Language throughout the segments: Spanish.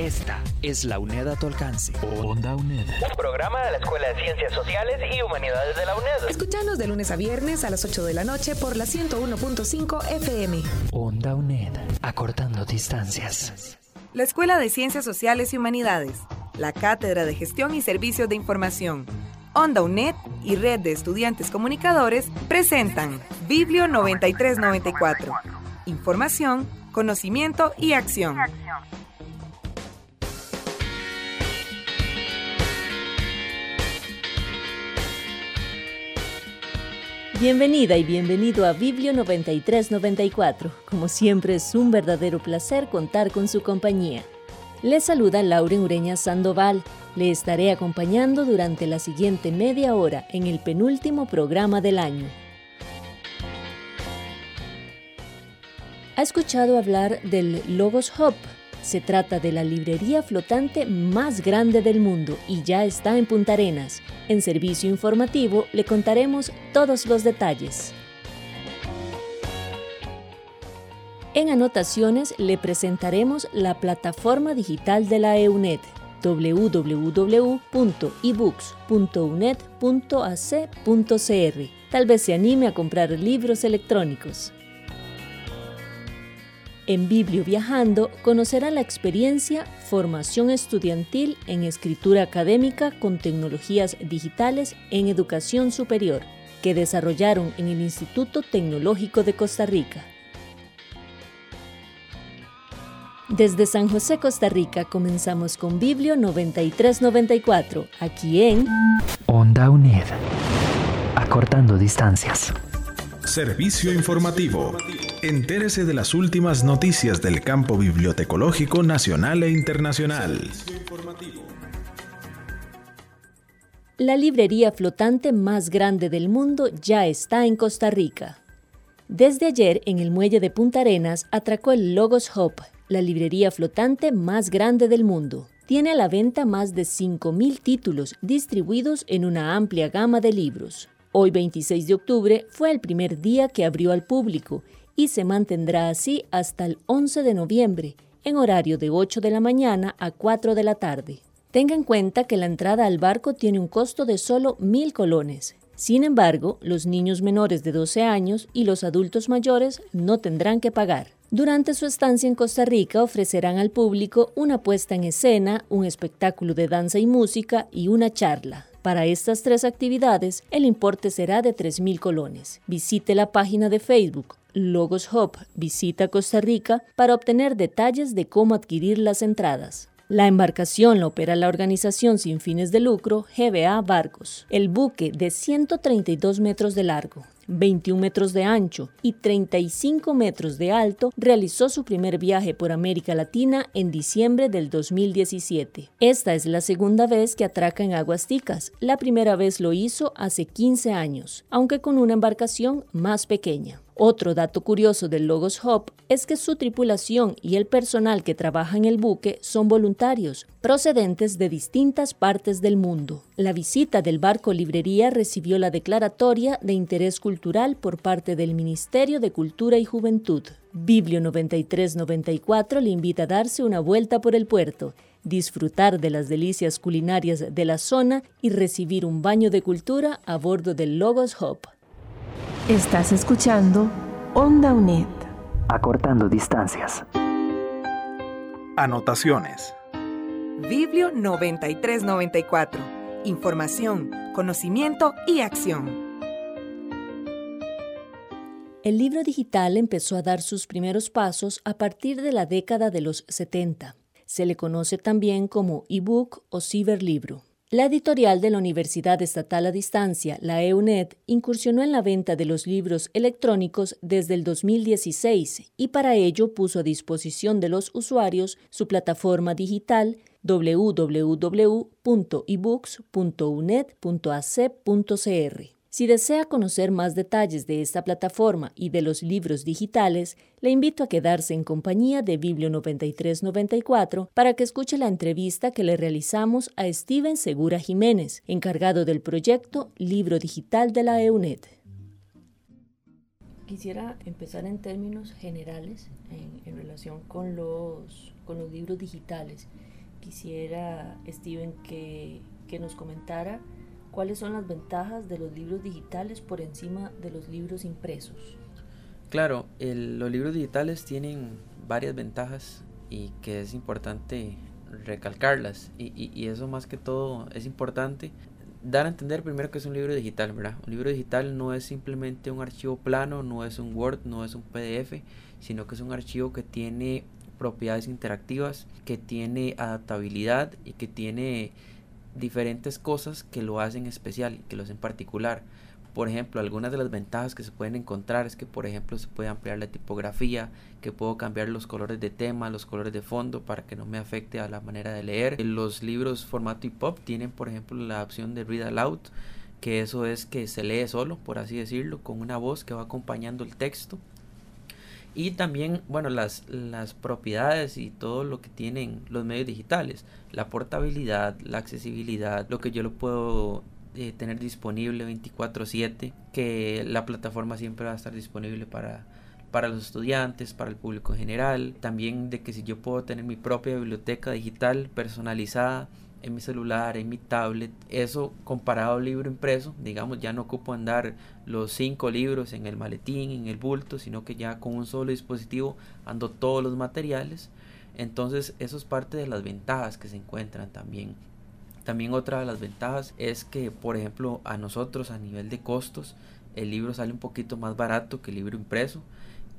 Esta es la UNED a tu alcance. Onda UNED. Un programa de la Escuela de Ciencias Sociales y Humanidades de la UNED. Escuchanos de lunes a viernes a las 8 de la noche por la 101.5 FM. Onda UNED. Acortando distancias. La Escuela de Ciencias Sociales y Humanidades. La Cátedra de Gestión y Servicios de Información. Onda UNED y Red de Estudiantes Comunicadores presentan Biblio 9394. Información, conocimiento y acción. Bienvenida y bienvenido a Biblio 9394. Como siempre es un verdadero placer contar con su compañía. Le saluda Lauren Ureña Sandoval. Le estaré acompañando durante la siguiente media hora en el penúltimo programa del año. ¿Ha escuchado hablar del Logos Hub? Se trata de la librería flotante más grande del mundo y ya está en Punta Arenas. En servicio informativo le contaremos todos los detalles. En anotaciones le presentaremos la plataforma digital de la EUNED www.ebooks.uned.ac.cr. Tal vez se anime a comprar libros electrónicos. En Biblio Viajando conocerá la experiencia Formación Estudiantil en Escritura Académica con Tecnologías Digitales en Educación Superior, que desarrollaron en el Instituto Tecnológico de Costa Rica. Desde San José, Costa Rica, comenzamos con Biblio 9394, aquí en Onda UNED. Acortando distancias. Servicio informativo. Entérese de las últimas noticias del campo bibliotecológico nacional e internacional. La librería flotante más grande del mundo ya está en Costa Rica. Desde ayer, en el muelle de Punta Arenas, atracó el Logos Hub, la librería flotante más grande del mundo. Tiene a la venta más de 5.000 títulos distribuidos en una amplia gama de libros. Hoy 26 de octubre fue el primer día que abrió al público y se mantendrá así hasta el 11 de noviembre, en horario de 8 de la mañana a 4 de la tarde. Tenga en cuenta que la entrada al barco tiene un costo de solo mil colones. Sin embargo, los niños menores de 12 años y los adultos mayores no tendrán que pagar. Durante su estancia en Costa Rica ofrecerán al público una puesta en escena, un espectáculo de danza y música y una charla. Para estas tres actividades, el importe será de 3.000 colones. Visite la página de Facebook Logos Hub Visita Costa Rica para obtener detalles de cómo adquirir las entradas. La embarcación la opera la organización sin fines de lucro GBA Barcos. El buque de 132 metros de largo, 21 metros de ancho y 35 metros de alto, realizó su primer viaje por América Latina en diciembre del 2017. Esta es la segunda vez que atraca en aguas ticas. La primera vez lo hizo hace 15 años, aunque con una embarcación más pequeña. Otro dato curioso del Logos Hub es que su tripulación y el personal que trabaja en el buque son voluntarios, procedentes de distintas partes del mundo. La visita del barco librería recibió la declaratoria de interés cultural por parte del Ministerio de Cultura y Juventud. Biblio 9394 le invita a darse una vuelta por el puerto disfrutar de las delicias culinarias de la zona y recibir un baño de cultura a bordo del Logos Hub. Estás escuchando Onda UNED. Acortando distancias. Anotaciones. Biblio 9394. Información, conocimiento y acción. El libro digital empezó a dar sus primeros pasos a partir de la década de los 70. Se le conoce también como ebook o ciberlibro. La editorial de la Universidad Estatal a Distancia, la EUNED, incursionó en la venta de los libros electrónicos desde el 2016 y para ello puso a disposición de los usuarios su plataforma digital www.ebooks.unet.acep.cr. Si desea conocer más detalles de esta plataforma y de los libros digitales, le invito a quedarse en compañía de Biblio 9394 para que escuche la entrevista que le realizamos a Steven Segura Jiménez, encargado del proyecto Libro Digital de la EUNET. Quisiera empezar en términos generales en, relación con los, con los libros digitales. Quisiera, Steven, que, que nos comentara ¿Cuáles son las ventajas de los libros digitales por encima de los libros impresos? Claro, los libros digitales tienen varias ventajas y que es importante recalcarlas. Y, eso más que todo es importante dar a entender primero que es un libro digital, ¿verdad? Un libro digital no es simplemente un archivo plano, no es un Word, no es un PDF, sino que es un archivo que tiene propiedades interactivas, que tiene adaptabilidad y que tiene diferentes cosas que lo hacen especial, que lo hacen particular. Por ejemplo, algunas de las ventajas que se pueden encontrar es que, por ejemplo, se puede ampliar la tipografía, que puedo cambiar los colores de tema, los colores de fondo para que no me afecte a la manera de leer. Los libros formato EPUB tienen, por ejemplo, la opción de Read Aloud, que eso es que se lee solo, por así decirlo, con una voz que va acompañando el texto. Y también, bueno, las, las propiedades y todo lo que tienen los medios digitales, la portabilidad, la accesibilidad, lo que yo lo puedo eh, tener disponible 24/7, que la plataforma siempre va a estar disponible para, para los estudiantes, para el público en general, también de que si yo puedo tener mi propia biblioteca digital personalizada, en mi celular, en mi tablet. Eso comparado al libro impreso, digamos, ya no ocupo andar los cinco libros en el maletín, en el bulto, sino que ya con un solo dispositivo ando todos los materiales. Entonces eso es parte de las ventajas que se encuentran también. También otra de las ventajas es que, por ejemplo, a nosotros a nivel de costos, el libro sale un poquito más barato que el libro impreso.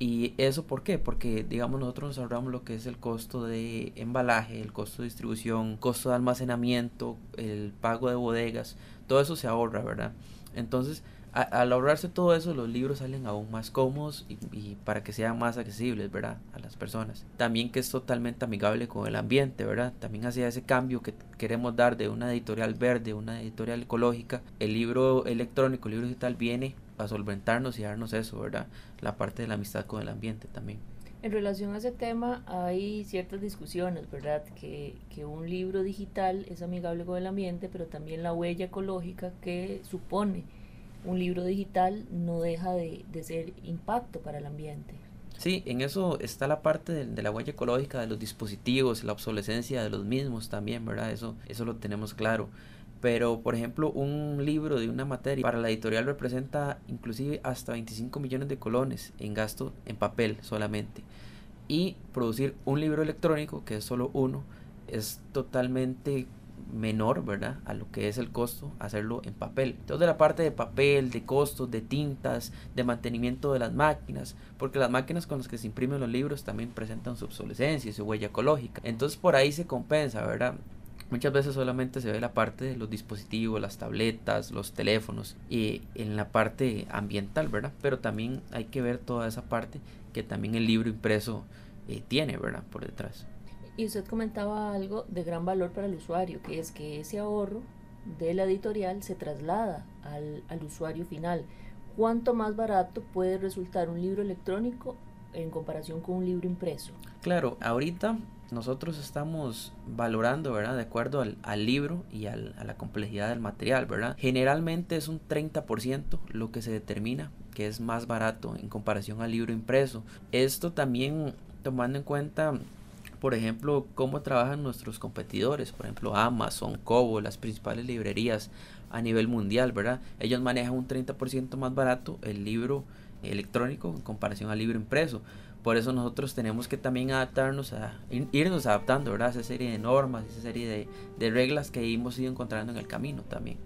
¿Y eso por qué? Porque, digamos, nosotros nos ahorramos lo que es el costo de embalaje, el costo de distribución, costo de almacenamiento, el pago de bodegas, todo eso se ahorra, ¿verdad? Entonces, al ahorrarse todo eso, los libros salen aún más cómodos y, para que sean más accesibles, ¿verdad? A las personas. También que es totalmente amigable con el ambiente, ¿verdad? También hacia ese cambio que queremos dar de una editorial verde, una editorial ecológica. El libro electrónico, el libro digital viene a solventarnos y darnos eso, ¿verdad? La parte de la amistad con el ambiente también. En relación a ese tema hay ciertas discusiones, ¿verdad? Que, que, un libro digital es amigable con el ambiente, pero también la huella ecológica que supone un libro digital no deja de, de ser impacto para el ambiente. Sí, en eso está la parte de, de, la huella ecológica de los dispositivos, la obsolescencia de los mismos también, ¿verdad? Eso, eso lo tenemos claro pero por ejemplo un libro de una materia para la editorial representa inclusive hasta 25 millones de colones en gasto en papel solamente y producir un libro electrónico que es solo uno es totalmente menor, ¿verdad? A lo que es el costo hacerlo en papel. Entonces la parte de papel, de costos, de tintas, de mantenimiento de las máquinas, porque las máquinas con las que se imprimen los libros también presentan su obsolescencia y su huella ecológica. Entonces por ahí se compensa, ¿verdad? Muchas veces solamente se ve la parte de los dispositivos, las tabletas, los teléfonos y en la parte ambiental, ¿verdad? Pero también hay que ver toda esa parte que también el libro impreso eh, tiene, ¿verdad? Por detrás. Y usted comentaba algo de gran valor para el usuario, que es que ese ahorro de la editorial se traslada al, al usuario final. ¿Cuánto más barato puede resultar un libro electrónico en comparación con un libro impreso? Claro, ahorita nosotros estamos valorando, ¿verdad? De acuerdo al, libro y a la complejidad del material, ¿verdad? Generalmente es un 30% lo que se determina que es más barato en comparación al libro impreso. Esto también tomando en cuenta por ejemplo, cómo trabajan nuestros competidores, por ejemplo, Amazon, Kobo, las principales librerías a nivel mundial, ¿verdad? Ellos manejan un 30% más barato el libro electrónico en comparación al libro impreso. Por eso nosotros tenemos que también adaptarnos a irnos adaptando a esa serie de normas, esa serie de, de reglas que hemos ido encontrando en el camino también.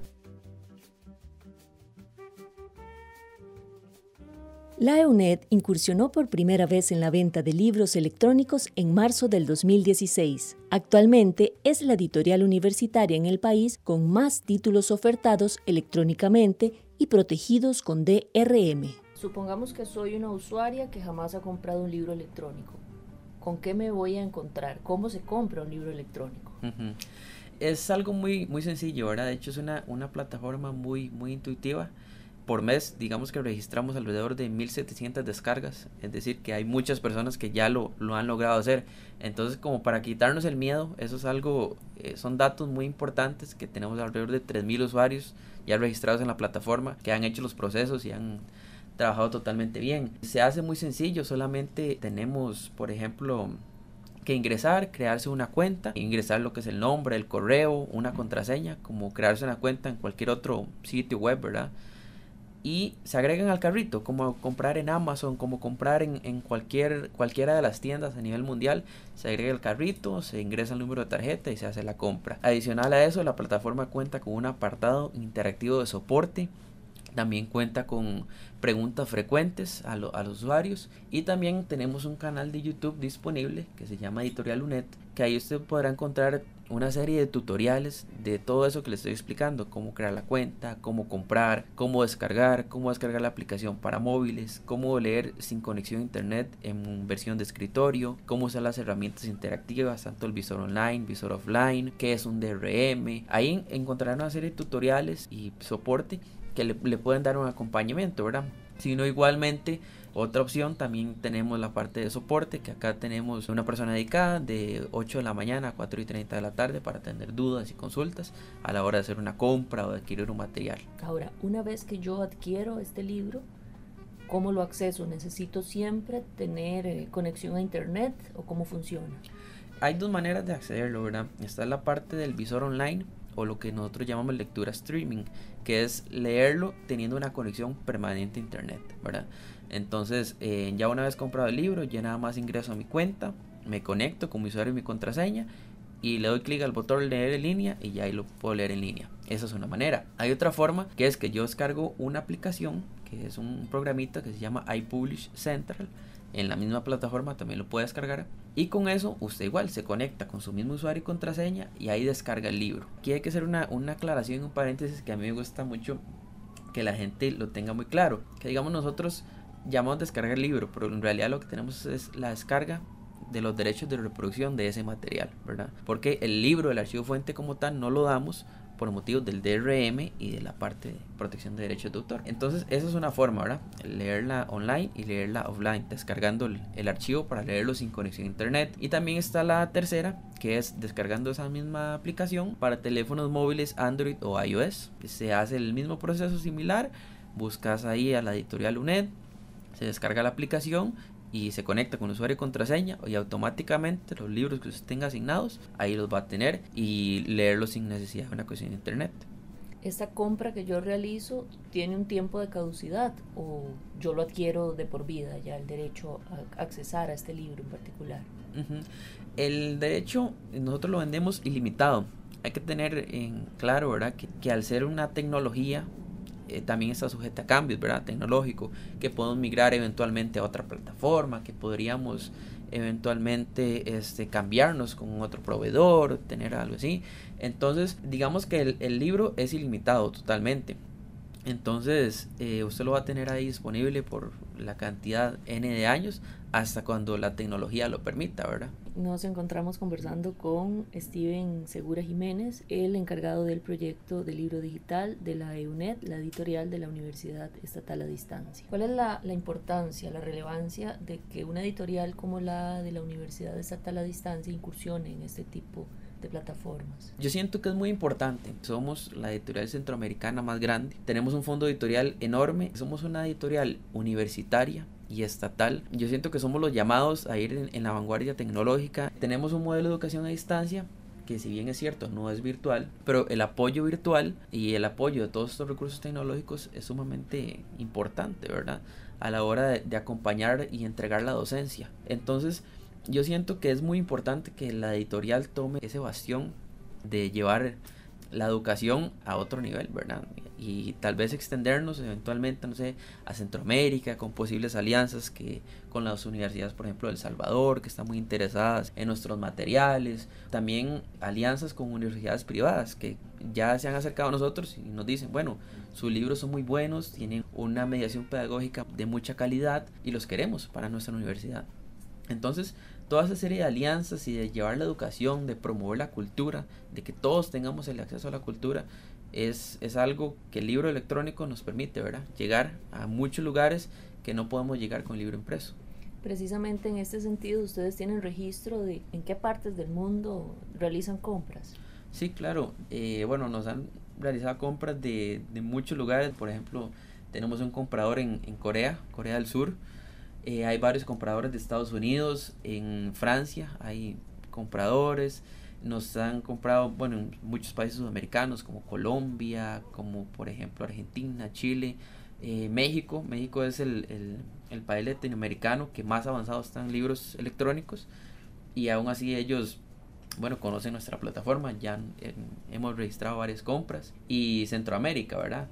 La EUNED incursionó por primera vez en la venta de libros electrónicos en marzo del 2016. Actualmente es la editorial universitaria en el país con más títulos ofertados electrónicamente y protegidos con DRM. Supongamos que soy una usuaria que jamás ha comprado un libro electrónico. ¿con qué me voy a encontrar? ¿Cómo se compra un libro electrónico? Es algo muy, muy sencillo, ¿verdad? De hecho es una, una plataforma muy, muy intuitiva por mes, digamos que registramos alrededor de 1700 descargas, es decir, que hay muchas personas que ya lo, lo han logrado hacer. Entonces, como para quitarnos el miedo, eso es algo, eh, son datos muy importantes que tenemos alrededor de 3000 usuarios ya registrados en la plataforma que han hecho los procesos y han trabajado totalmente bien. Se hace muy sencillo, solamente tenemos, por ejemplo, que ingresar, crearse una cuenta, ingresar lo que es el nombre, el correo, una contraseña, como crearse una cuenta en cualquier otro sitio web, ¿verdad? y se agregan al carrito, como comprar en Amazon, como comprar en, cualquier, cualquiera de las tiendas a nivel mundial, se agrega el carrito, se ingresa el número de tarjeta y se hace la compra. Adicional a eso, la plataforma cuenta con un apartado interactivo de soporte, también cuenta con preguntas frecuentes a, a, los usuarios y también tenemos un canal de YouTube disponible que se llama Editorial UNED, que ahí usted podrá encontrar una serie de tutoriales de todo eso que les estoy explicando, cómo crear la cuenta, cómo comprar, cómo descargar, cómo descargar la aplicación para móviles, cómo leer sin conexión a internet en versión de escritorio, cómo usar las herramientas interactivas, tanto el visor online, visor offline, qué es un DRM. Ahí encontrarán una serie de tutoriales y soporte que le, le pueden dar un acompañamiento, ¿verdad? Sino igualmente otra opción también tenemos la parte de soporte, que acá tenemos una persona dedicada de 8 de la mañana a 4 y 30 de la tarde para atender dudas y consultas a la hora de hacer una compra o de adquirir un material. Ahora, una vez que yo adquiero este libro, ¿cómo lo acceso? ¿Necesito siempre tener eh, conexión a internet o cómo funciona? Hay dos maneras de accederlo, ¿verdad? Está la parte del visor online o lo que nosotros llamamos lectura streaming, que es leerlo teniendo una conexión permanente a internet, ¿verdad? Entonces, eh, ya una vez comprado el libro, ya nada más ingreso a mi cuenta, me conecto con mi usuario y mi contraseña y le doy clic al botón leer en línea y ya ahí lo puedo leer en línea. Esa es una manera. Hay otra forma que es que yo descargo una aplicación que es un programita que se llama iPublish Central. En la misma plataforma también lo puede descargar. Y con eso usted igual se conecta con su mismo usuario y contraseña y ahí descarga el libro. Aquí hay que hacer una, una aclaración, un paréntesis que a mí me gusta mucho que la gente lo tenga muy claro. Que digamos nosotros llamamos descargar el libro, pero en realidad lo que tenemos es la descarga de los derechos de reproducción de ese material, ¿verdad? Porque el libro, el archivo fuente como tal, no lo damos por motivos del DRM y de la parte de protección de derechos de autor. Entonces, esa es una forma, ¿verdad? Leerla online y leerla offline, descargando el, archivo para leerlo sin conexión a internet. Y también está la tercera, que es descargando esa misma aplicación para teléfonos móviles Android o iOS. Se hace el mismo proceso similar, buscas ahí a la editorial UNED, se descarga la aplicación y se conecta con usuario y contraseña y automáticamente los libros que usted tenga asignados ahí los va a tener y leerlos sin necesidad de una conexión de internet. ¿Esta compra que yo realizo tiene un tiempo de caducidad o yo lo adquiero de por vida ya el derecho a accesar a este libro en particular? El derecho nosotros lo vendemos ilimitado. Hay que tener en claro, ¿verdad? Que, que al ser una tecnología eh, también está sujeta a cambios, ¿verdad? Tecnológico, que podemos migrar eventualmente a otra plataforma, que podríamos eventualmente este, cambiarnos con otro proveedor, tener algo así. Entonces, digamos que el, libro es ilimitado totalmente. Entonces, eh, usted lo va a tener ahí disponible por la cantidad N de años hasta cuando la tecnología lo permita, ¿verdad? Nos encontramos conversando con Steven Segura Jiménez, el encargado del proyecto de libro digital de la EUNED, la editorial de la Universidad Estatal a Distancia. ¿Cuál es la, la importancia, la relevancia de que una editorial como la de la Universidad Estatal a Distancia incursione en este tipo de de plataformas. Yo siento que es muy importante. Somos la editorial centroamericana más grande. Tenemos un fondo editorial enorme. Somos una editorial universitaria y estatal. Yo siento que somos los llamados a ir en, la vanguardia tecnológica. Tenemos un modelo de educación a distancia que si bien es cierto no es virtual, pero el apoyo virtual y el apoyo de todos estos recursos tecnológicos es sumamente importante, ¿verdad? A la hora de, de acompañar y entregar la docencia. Entonces, yo siento que es muy importante que la editorial tome ese bastión de llevar la educación a otro nivel, ¿verdad? Y tal vez extendernos eventualmente, no sé, a Centroamérica con posibles alianzas que con las universidades, por ejemplo, de El Salvador, que están muy interesadas en nuestros materiales, también alianzas con universidades privadas que ya se han acercado a nosotros y nos dicen, bueno, sus libros son muy buenos, tienen una mediación pedagógica de mucha calidad y los queremos para nuestra universidad. Entonces, toda esa serie de alianzas y de llevar la educación, de promover la cultura, de que todos tengamos el acceso a la cultura, es, es algo que el libro electrónico nos permite, ¿verdad? Llegar a muchos lugares que no podemos llegar con el libro impreso. Precisamente en este sentido, ustedes tienen registro de en qué partes del mundo realizan compras. Sí, claro. Eh, bueno, nos han realizado compras de, de, muchos lugares. Por ejemplo, tenemos un comprador en, en Corea, Corea del Sur. Eh, hay varios compradores de Estados Unidos, en Francia hay compradores. Nos han comprado, bueno, en muchos países sudamericanos como Colombia, como por ejemplo Argentina, Chile, eh, México. México es el, el, el país latinoamericano que más avanzado está en libros electrónicos y aún así ellos bueno, conocen nuestra plataforma, ya hemos registrado varias compras y Centroamérica, ¿verdad?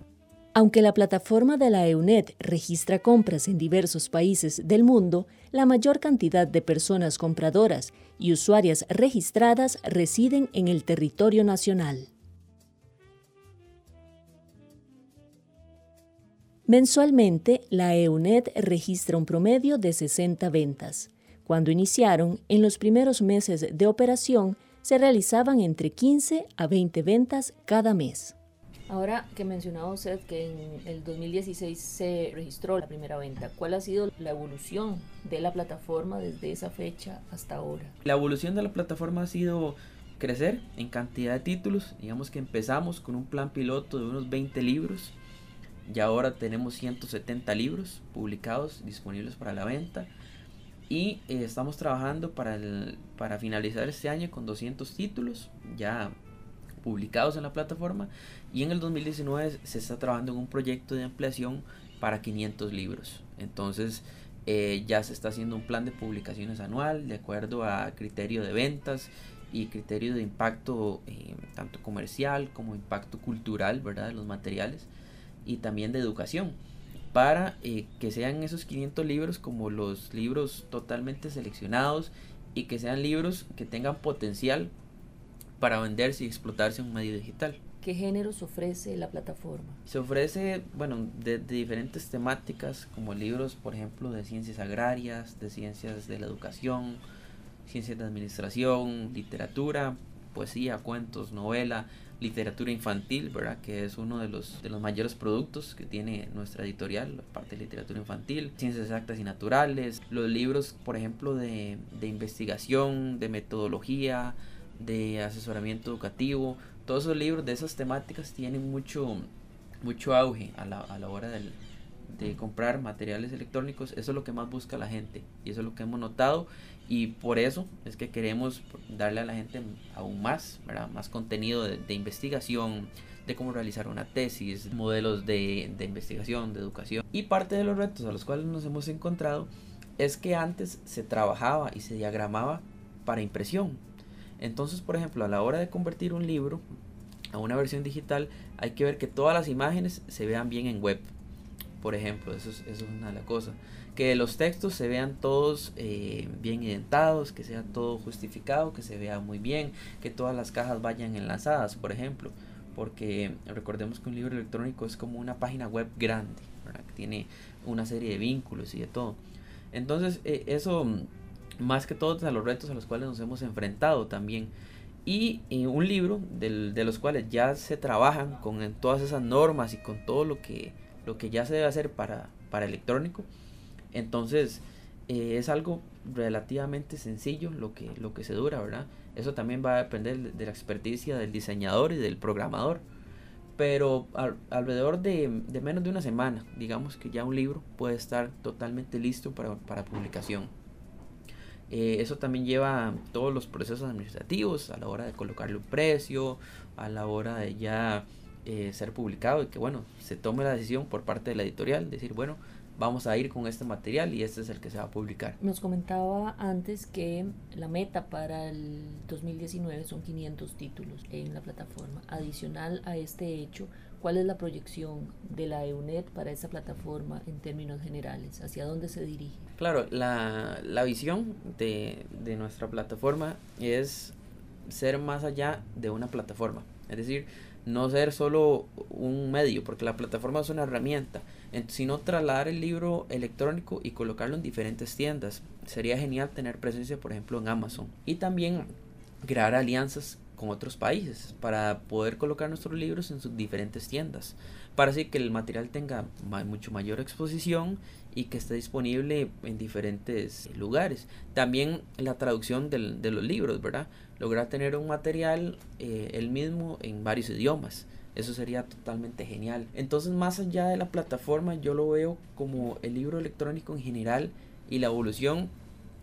Aunque la plataforma de la EUNET registra compras en diversos países del mundo, la mayor cantidad de personas compradoras y usuarias registradas residen en el territorio nacional. Mensualmente, la EUNET registra un promedio de 60 ventas. Cuando iniciaron, en los primeros meses de operación, se realizaban entre 15 a 20 ventas cada mes. Ahora que mencionaba usted que en el 2016 se registró la primera venta, ¿cuál ha sido la evolución de la plataforma desde esa fecha hasta ahora? La evolución de la plataforma ha sido crecer en cantidad de títulos. Digamos que empezamos con un plan piloto de unos 20 libros y ahora tenemos 170 libros publicados disponibles para la venta y eh, estamos trabajando para, para finalizar este año con 200 títulos ya publicados en la plataforma y en el 2019 se está trabajando en un proyecto de ampliación para 500 libros. Entonces eh, ya se está haciendo un plan de publicaciones anual de acuerdo a criterio de ventas y criterio de impacto eh, tanto comercial como impacto cultural, ¿verdad? De los materiales y también de educación para eh, que sean esos 500 libros como los libros totalmente seleccionados y que sean libros que tengan potencial para venderse y explotarse en un medio digital. ¿Qué géneros ofrece la plataforma? Se ofrece, bueno, de, de, diferentes temáticas, como libros, por ejemplo, de ciencias agrarias, de ciencias de la educación, ciencias de administración, literatura, poesía, cuentos, novela, literatura infantil, ¿verdad? Que es uno de los, de los mayores productos que tiene nuestra editorial, la parte de literatura infantil, ciencias exactas y naturales, los libros, por ejemplo, de, de investigación, de metodología, de asesoramiento educativo, todos esos libros de esas temáticas tienen mucho, mucho auge a la, a la hora del, de comprar materiales electrónicos, eso es lo que más busca la gente y eso es lo que hemos notado y por eso es que queremos darle a la gente aún más, más contenido de, de investigación, de cómo realizar una tesis, modelos de, de, investigación, de educación. Y parte de los retos a los cuales nos hemos encontrado es que antes se trabajaba y se diagramaba para impresión. Entonces, por ejemplo, a la hora de convertir un libro a una versión digital, hay que ver que todas las imágenes se vean bien en web por ejemplo, eso es, una de las cosas. Que los textos se vean todos eh, bien indentados, que sea todo justificado, que se vea muy bien, que todas las cajas vayan enlazadas, por ejemplo. Porque recordemos que un libro electrónico es como una página web grande, que tiene una serie de vínculos y de todo. Entonces, eh, eso más que todo a los retos a los cuales nos hemos enfrentado también. Y, un libro del, de los cuales ya se trabajan con todas esas normas y con todo lo que lo que ya se debe hacer para, para electrónico. Entonces eh, es algo relativamente sencillo lo que, lo que se dura, ¿verdad? Eso también va a depender de la experticia del diseñador y del programador. Pero al, alrededor de, de, menos de una semana, digamos que ya un libro puede estar totalmente listo para, para publicación. Eh, eso también lleva todos los procesos administrativos a la hora de colocarle un precio, a la hora de ya eh, ser publicado y que bueno, se tome la decisión por parte de la editorial, decir bueno, vamos a ir con este material y este es el que se va a publicar. Nos comentaba antes que la meta para el 2019 son 500 títulos en la plataforma. Adicional a este hecho, ¿cuál es la proyección de la EUNET para esa plataforma en términos generales? ¿Hacia dónde se dirige? Claro, la, la visión de, de nuestra plataforma es ser más allá de una plataforma Es decir, no ser solo un medio, porque la plataforma es una herramienta, sino trasladar el libro electrónico y colocarlo en diferentes tiendas. Sería genial tener presencia, por ejemplo, en Amazon. Y también crear alianzas con otros países para poder colocar nuestros libros en sus diferentes tiendas para así que el material tenga mucho mayor exposición y que esté disponible en diferentes lugares. También la traducción del, de los libros, ¿verdad? Lograr tener un material eh, el mismo en varios idiomas. Eso sería totalmente genial. Entonces, más allá de la plataforma, yo lo veo como el libro electrónico en general y la evolución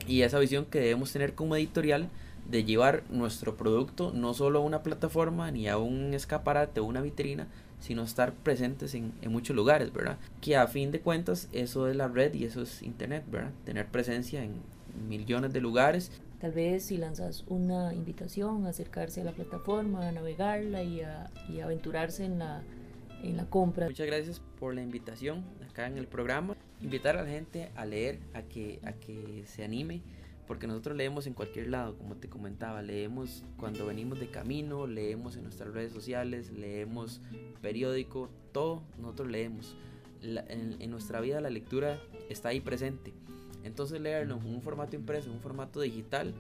y esa visión que debemos tener como editorial de llevar nuestro producto no solo a una plataforma ni a un escaparate o una vitrina, sino estar presentes en, en, muchos lugares, ¿verdad? Que a fin de cuentas eso es la red y eso es Internet, ¿verdad? Tener presencia en millones de lugares. Tal vez si lanzas una invitación a acercarse a la plataforma, a navegarla y a, y aventurarse en la, en la compra. Muchas gracias por la invitación acá en el programa. Invitar a la gente a leer, a que, a que se anime porque nosotros leemos en cualquier lado, como te comentaba, leemos cuando venimos de camino, leemos en nuestras redes sociales, leemos periódico, todo nosotros leemos. en, nuestra vida la lectura está ahí presente. Entonces leerlo en un formato impreso, en un formato digital,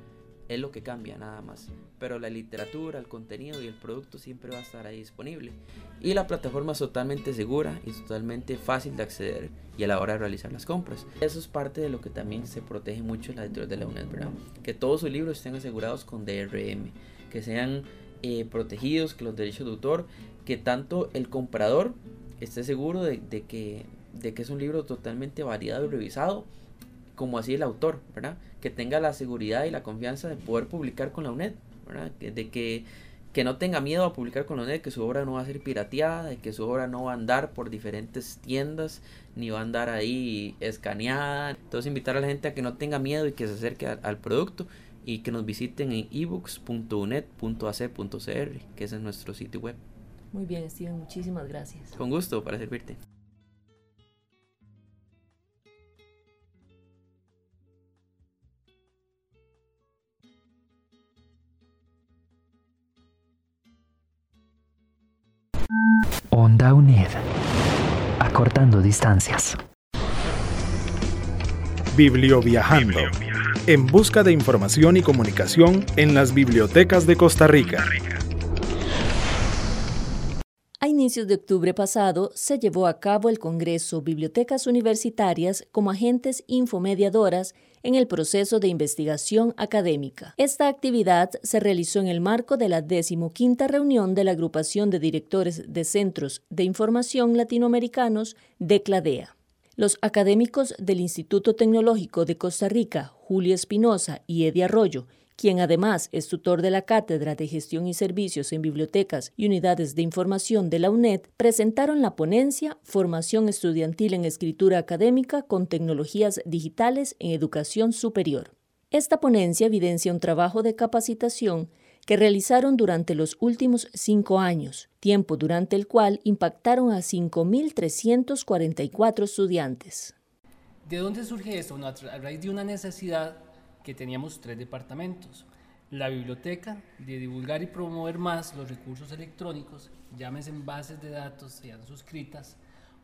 es lo que cambia nada más. Pero la literatura, el contenido y el producto siempre va a estar ahí disponible. Y la plataforma es totalmente segura y totalmente fácil de acceder y a la hora de realizar las compras. Eso es parte de lo que también se protege mucho la editorial de la UNED, ¿verdad? Que todos sus libros estén asegurados con DRM, que sean eh, protegidos, que los derechos de autor, que tanto el comprador esté seguro de, de, que, de que es un libro totalmente variado y revisado como así el autor, ¿verdad? Que tenga la seguridad y la confianza de poder publicar con la UNED, ¿verdad? De que, que no tenga miedo a publicar con la UNED, que su obra no va a ser pirateada, de que su obra no va a andar por diferentes tiendas, ni va a andar ahí escaneada. Entonces invitar a la gente a que no tenga miedo y que se acerque al, producto y que nos visiten en ebooks.unet.ac.cr, que ese es nuestro sitio web. Muy bien, Steven, muchísimas gracias. Con gusto, para servirte. Onda UNED. Acortando distancias. Biblioviajando. En busca de información y comunicación en las bibliotecas de Costa Rica. A inicios de octubre pasado se llevó a cabo el Congreso Bibliotecas Universitarias como agentes infomediadoras en el proceso de investigación académica. Esta actividad se realizó en el marco de la decimoquinta reunión de la Agrupación de Directores de Centros de Información Latinoamericanos de CLADEA. Los académicos del Instituto Tecnológico de Costa Rica, Julio Espinosa y Eddie Arroyo, quien además es tutor de la Cátedra de Gestión y Servicios en Bibliotecas y Unidades de Información de la UNED, presentaron la ponencia Formación Estudiantil en Escritura Académica con Tecnologías Digitales en Educación Superior. Esta ponencia evidencia un trabajo de capacitación que realizaron durante los últimos cinco años, tiempo durante el cual impactaron a 5.344 estudiantes. ¿De dónde surge esto? a raíz de una necesidad que teníamos tres departamentos. La biblioteca, de divulgar y promover más los recursos electrónicos, llámese en bases de datos, sean suscritas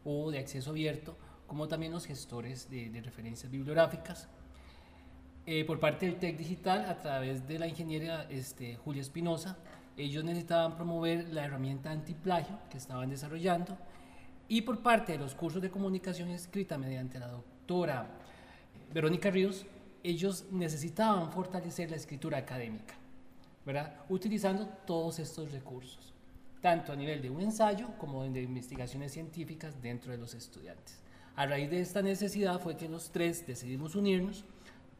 o de acceso abierto, como también los gestores de, referencias bibliográficas. Eh, por parte del TEC Digital, a través de la ingeniera este, Julia Espinosa, ellos necesitaban promover la herramienta antiplagio que estaban desarrollando y por parte de los cursos de comunicación escrita mediante la doctora Verónica Ríos, ellos necesitaban fortalecer la escritura académica, ¿verdad? Utilizando todos estos recursos, tanto a nivel de un ensayo como de investigaciones científicas dentro de los estudiantes. A raíz de esta necesidad fue que los tres decidimos unirnos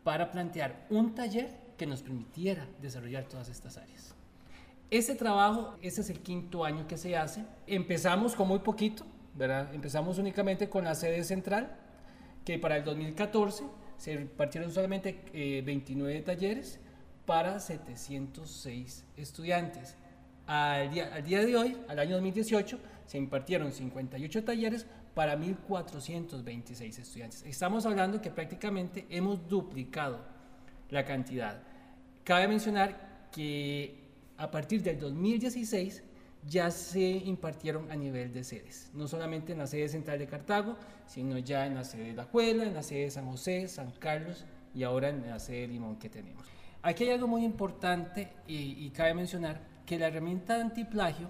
para plantear un taller que nos permitiera desarrollar todas estas áreas. Ese trabajo, ese es el quinto año que se hace. Empezamos con muy poquito, ¿verdad? Empezamos únicamente con la sede central, que para el 2014 se partieron solamente 29 eh, talleres para 706 estudiantes. Al día, al día, de hoy, al año 2018, se impartieron 58 talleres para 1.426 estudiantes. Estamos hablando que prácticamente hemos duplicado la cantidad. Cabe mencionar que a partir del 2016 ya se impartieron a nivel de sedes, no solamente en la sede central de Cartago, sino ya en la sede de La Juela, en la sede de San José, San Carlos y ahora en la sede de Limón que tenemos. Aquí hay algo muy importante y, y cabe mencionar que la herramienta de antiplagio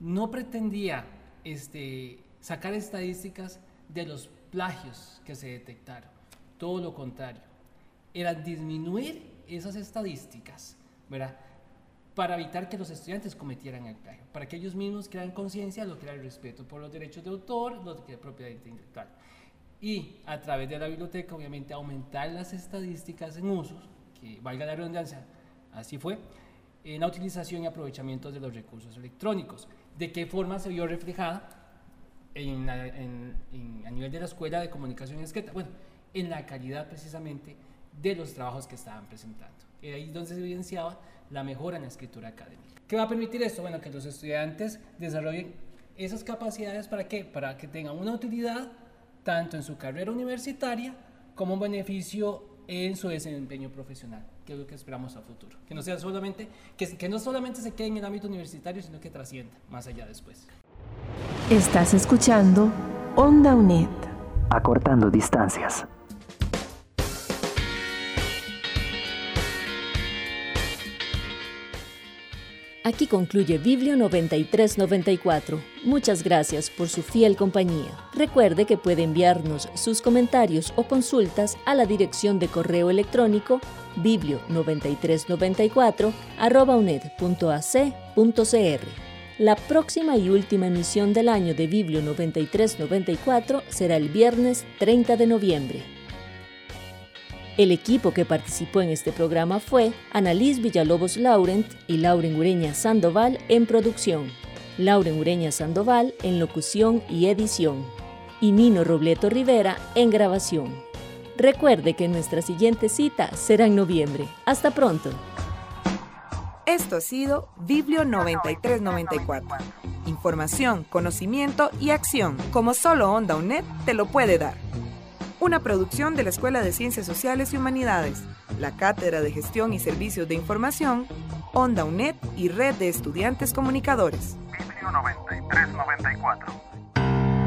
no pretendía este, sacar estadísticas de los plagios que se detectaron, todo lo contrario, era disminuir esas estadísticas, ¿verdad? Para evitar que los estudiantes cometieran el plagio, para que ellos mismos crean conciencia de lo que era el respeto por los derechos de autor, lo que es propiedad intelectual. Y a través de la biblioteca, obviamente, aumentar las estadísticas en usos, que valga la redundancia, así fue, en la utilización y aprovechamiento de los recursos electrónicos. ¿De qué forma se vio reflejada a nivel de la Escuela de Comunicación Escrita? Bueno, en la calidad precisamente de los trabajos que estaban presentando. Ahí donde se evidenciaba la mejora en la escritura académica. ¿Qué va a permitir esto? Bueno, que los estudiantes desarrollen esas capacidades para qué? Para que tengan una utilidad tanto en su carrera universitaria como un beneficio en su desempeño profesional, que es lo que esperamos a futuro. Que no sea solamente, que, que no solamente se quede en el ámbito universitario, sino que trascienda más allá después. Estás escuchando Onda UNED. Acortando distancias. Aquí concluye Biblio 9394. Muchas gracias por su fiel compañía. Recuerde que puede enviarnos sus comentarios o consultas a la dirección de correo electrónico biblio9394 uned.ac.cr. La próxima y última emisión del año de Biblio 9394 será el viernes 30 de noviembre. El equipo que participó en este programa fue Annalise Villalobos Laurent y Lauren Ureña Sandoval en producción, Lauren Ureña Sandoval en locución y edición, y Nino Robleto Rivera en grabación. Recuerde que nuestra siguiente cita será en noviembre. Hasta pronto. Esto ha sido Biblio 9394. Información, conocimiento y acción, como solo Onda UNED te lo puede dar una producción de la Escuela de Ciencias Sociales y Humanidades, la Cátedra de Gestión y Servicios de Información, Onda UNED y Red de Estudiantes Comunicadores. 9394.